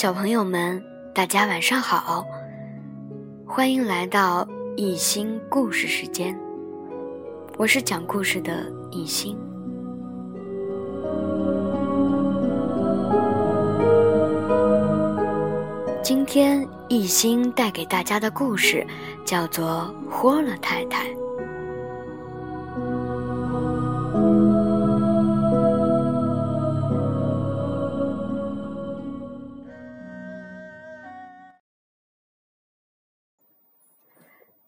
小朋友们，大家晚上好！欢迎来到一心故事时间，我是讲故事的一心。今天一心带给大家的故事叫做《豁了太太》。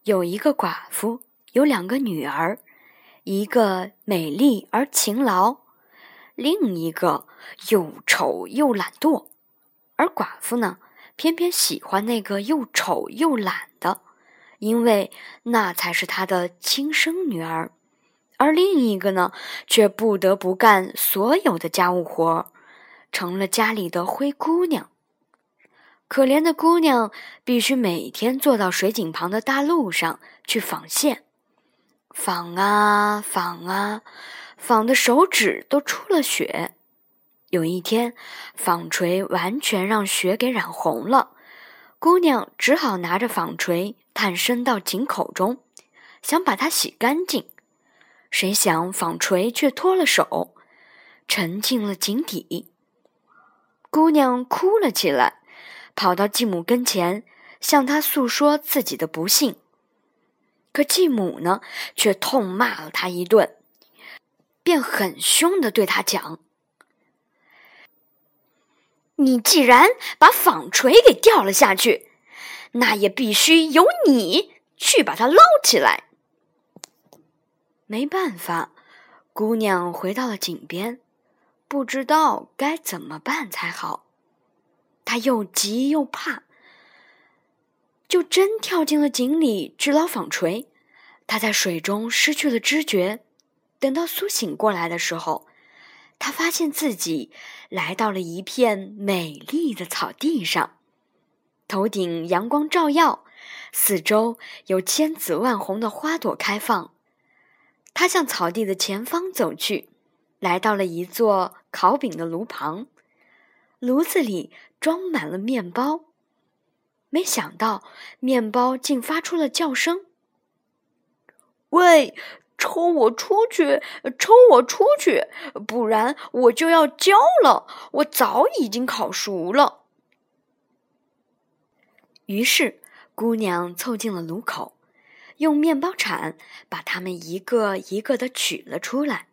有一个寡妇，有两个女儿，一个美丽而勤劳，另一个又丑又懒惰。而寡妇呢，偏偏喜欢那个又丑又懒的，因为那才是她的亲生女儿。而另一个呢，却不得不干所有的家务活，成了家里的灰姑娘。可怜的姑娘必须每天坐到水井旁的大路上去纺线，纺啊纺啊，纺的手指都出了血。有一天，纺锤完全让血给染红了，姑娘只好拿着纺锤探身到井口中，想把它洗干净。谁想纺锤却脱了手，沉进了井底。姑娘哭了起来。跑到继母跟前，向她诉说自己的不幸。可继母呢，却痛骂了她一顿，便很凶的对她讲：“你既然把纺锤给掉了下去，那也必须由你去把它捞起来。”没办法，姑娘回到了井边，不知道该怎么办才好。他又急又怕，就真跳进了井里去捞纺锤。他在水中失去了知觉，等到苏醒过来的时候，他发现自己来到了一片美丽的草地上，头顶阳光照耀，四周有千紫万红的花朵开放。他向草地的前方走去，来到了一座烤饼的炉旁。炉子里装满了面包，没想到面包竟发出了叫声：“喂，抽我出去，抽我出去，不然我就要焦了！我早已经烤熟了。”于是姑娘凑近了炉口，用面包铲把它们一个一个的取了出来。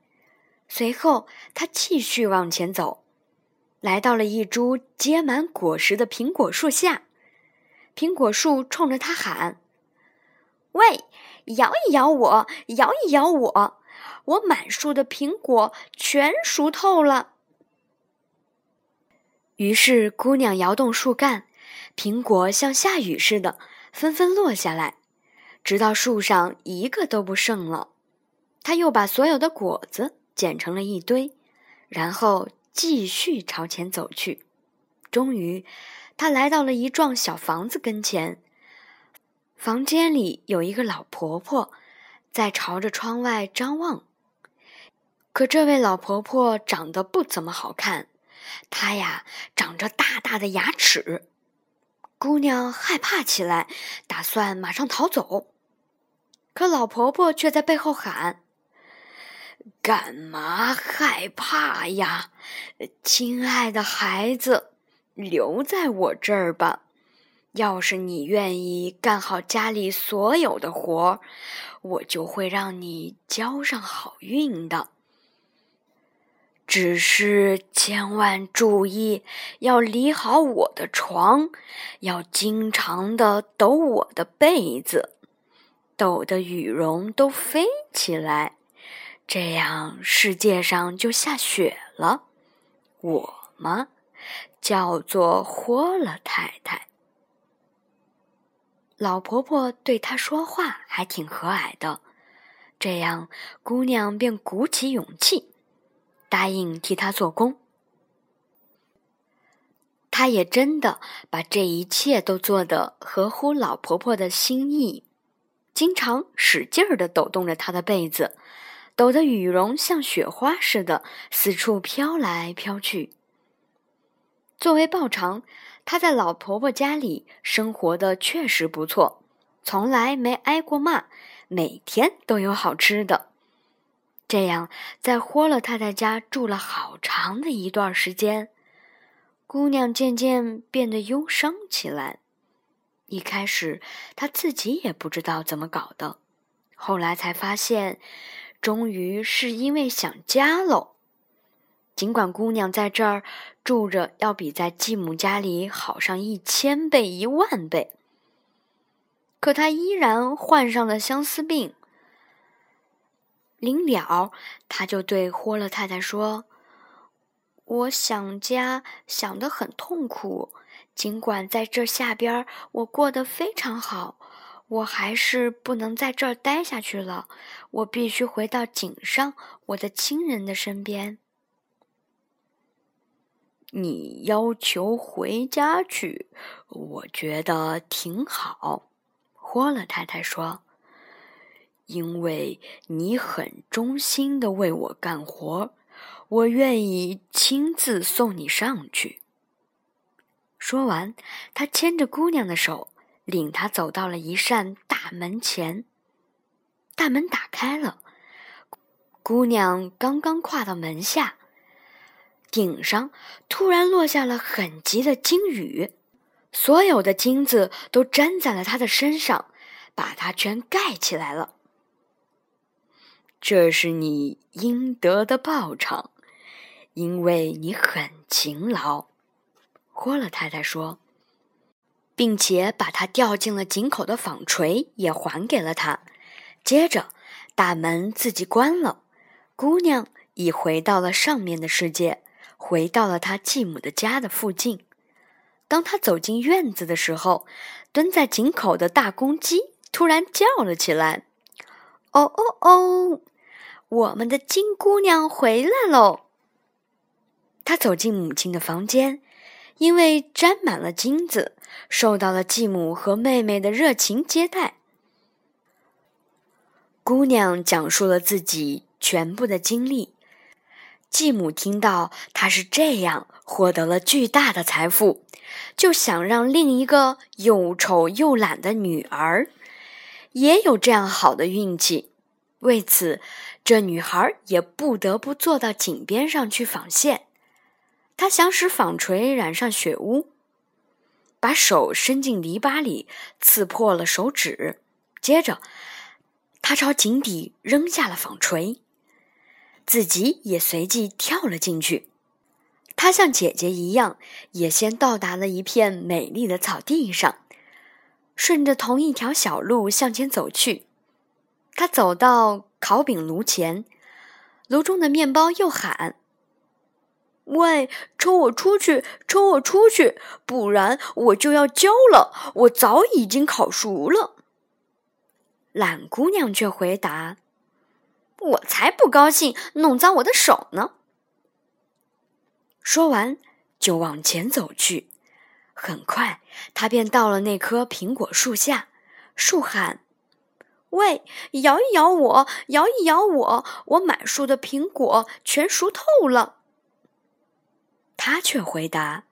随后，她继续往前走。来到了一株结满果实的苹果树下，苹果树冲着他喊：“喂，摇一摇我，摇一摇我，我满树的苹果全熟透了。”于是姑娘摇动树干，苹果像下雨似的纷纷落下来，直到树上一个都不剩了。她又把所有的果子捡成了一堆，然后。继续朝前走去，终于，他来到了一幢小房子跟前。房间里有一个老婆婆，在朝着窗外张望。可这位老婆婆长得不怎么好看，她呀长着大大的牙齿。姑娘害怕起来，打算马上逃走，可老婆婆却在背后喊。干嘛害怕呀，亲爱的孩子，留在我这儿吧。要是你愿意干好家里所有的活儿，我就会让你交上好运的。只是千万注意，要理好我的床，要经常的抖我的被子，抖得羽绒都飞起来。这样世界上就下雪了。我嘛，叫做豁了太太。老婆婆对她说话还挺和蔼的，这样姑娘便鼓起勇气，答应替她做工。她也真的把这一切都做得合乎老婆婆的心意，经常使劲儿的抖动着她的被子。抖得羽绒像雪花似的四处飘来飘去。作为报偿，她在老婆婆家里生活的确实不错，从来没挨过骂，每天都有好吃的。这样，在霍勒太太家住了好长的一段时间，姑娘渐渐变得忧伤起来。一开始，她自己也不知道怎么搞的，后来才发现，终于是因为想家喽。尽管姑娘在这儿住着要比在继母家里好上一千倍、一万倍，可她依然患上了相思病。临了，他就对霍勒太太说：“我想家，想得很痛苦。尽管在这下边我过得非常好，我还是不能在这儿待下去了。我必须回到井上我的亲人的身边。”你要求回家去，我觉得挺好。”霍勒太太说。因为你很忠心的为我干活，我愿意亲自送你上去。说完，他牵着姑娘的手，领他走到了一扇大门前。大门打开了，姑娘刚刚跨到门下，顶上突然落下了很急的金雨，所有的金子都粘在了她的身上，把她全盖起来了。这是你应得的报偿，因为你很勤劳。”霍勒太太说，并且把他掉进了井口的纺锤也还给了他。接着，大门自己关了，姑娘已回到了上面的世界，回到了她继母的家的附近。当她走进院子的时候，蹲在井口的大公鸡突然叫了起来：“哦哦哦！”我们的金姑娘回来喽！她走进母亲的房间，因为沾满了金子，受到了继母和妹妹的热情接待。姑娘讲述了自己全部的经历。继母听到她是这样获得了巨大的财富，就想让另一个又丑又懒的女儿也有这样好的运气。为此，这女孩也不得不坐到井边上去纺线。他想使纺锤染上血污，把手伸进篱笆里，刺破了手指。接着，他朝井底扔下了纺锤，自己也随即跳了进去。他像姐姐一样，也先到达了一片美丽的草地上，顺着同一条小路向前走去。他走到烤饼炉前，炉中的面包又喊：“喂，抽我出去，抽我出去，不然我就要焦了。我早已经烤熟了。”懒姑娘却回答：“我才不高兴，弄脏我的手呢。”说完，就往前走去。很快，他便到了那棵苹果树下，树喊。喂，摇一摇我，摇一摇我，我满树的苹果全熟透了。他却回答：“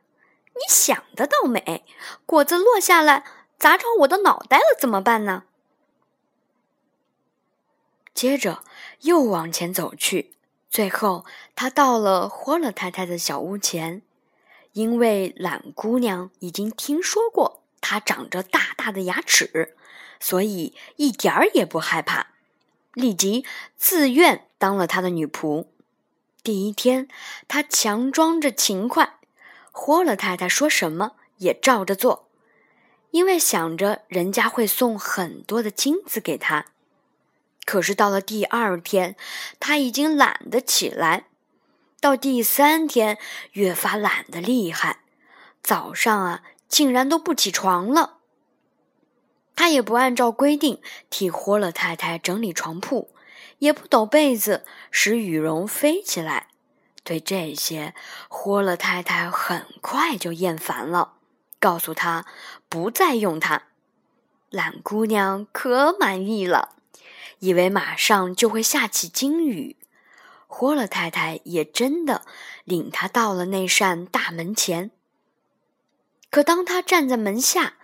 你想的倒美，果子落下来砸着我的脑袋了，怎么办呢？”接着又往前走去，最后他到了霍勒太太的小屋前，因为懒姑娘已经听说过她长着大大的牙齿。所以一点儿也不害怕，立即自愿当了他的女仆。第一天，他强装着勤快，霍勒太太说什么也照着做，因为想着人家会送很多的金子给他。可是到了第二天，他已经懒得起来；到第三天，越发懒得厉害，早上啊，竟然都不起床了。他也不按照规定替霍勒太太整理床铺，也不抖被子使羽绒飞起来。对这些，霍勒太太很快就厌烦了，告诉他不再用它。懒姑娘可满意了，以为马上就会下起金雨。霍勒太太也真的领她到了那扇大门前，可当他站在门下，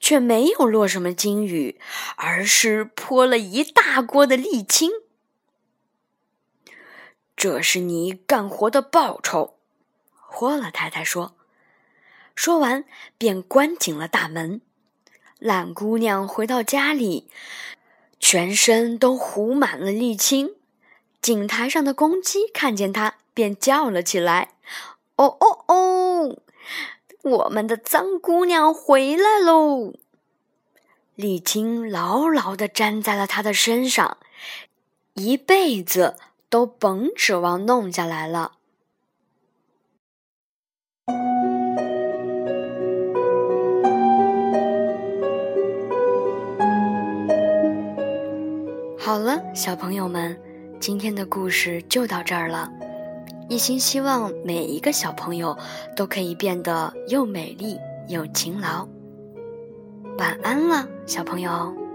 却没有落什么金雨，而是泼了一大锅的沥青。这是你干活的报酬，霍老太太说。说完，便关紧了大门。懒姑娘回到家里，全身都糊满了沥青。井台上的公鸡看见她，便叫了起来：“哦哦哦，我们的脏姑娘回来喽！”沥青牢牢地粘在了她的身上，一辈子都甭指望弄下来了。好了，小朋友们，今天的故事就到这儿了。一心希望每一个小朋友都可以变得又美丽又勤劳。晚安了，小朋友。